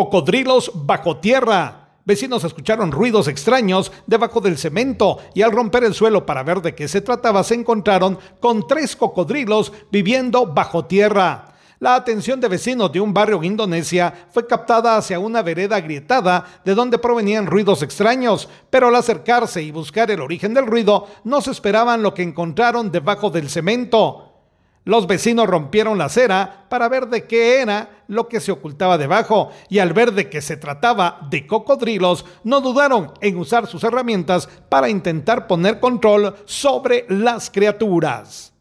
Cocodrilos bajo tierra. Vecinos escucharon ruidos extraños debajo del cemento y al romper el suelo para ver de qué se trataba se encontraron con tres cocodrilos viviendo bajo tierra. La atención de vecinos de un barrio en Indonesia fue captada hacia una vereda agrietada de donde provenían ruidos extraños, pero al acercarse y buscar el origen del ruido no se esperaban lo que encontraron debajo del cemento. Los vecinos rompieron la cera para ver de qué era lo que se ocultaba debajo y al ver de que se trataba de cocodrilos, no dudaron en usar sus herramientas para intentar poner control sobre las criaturas.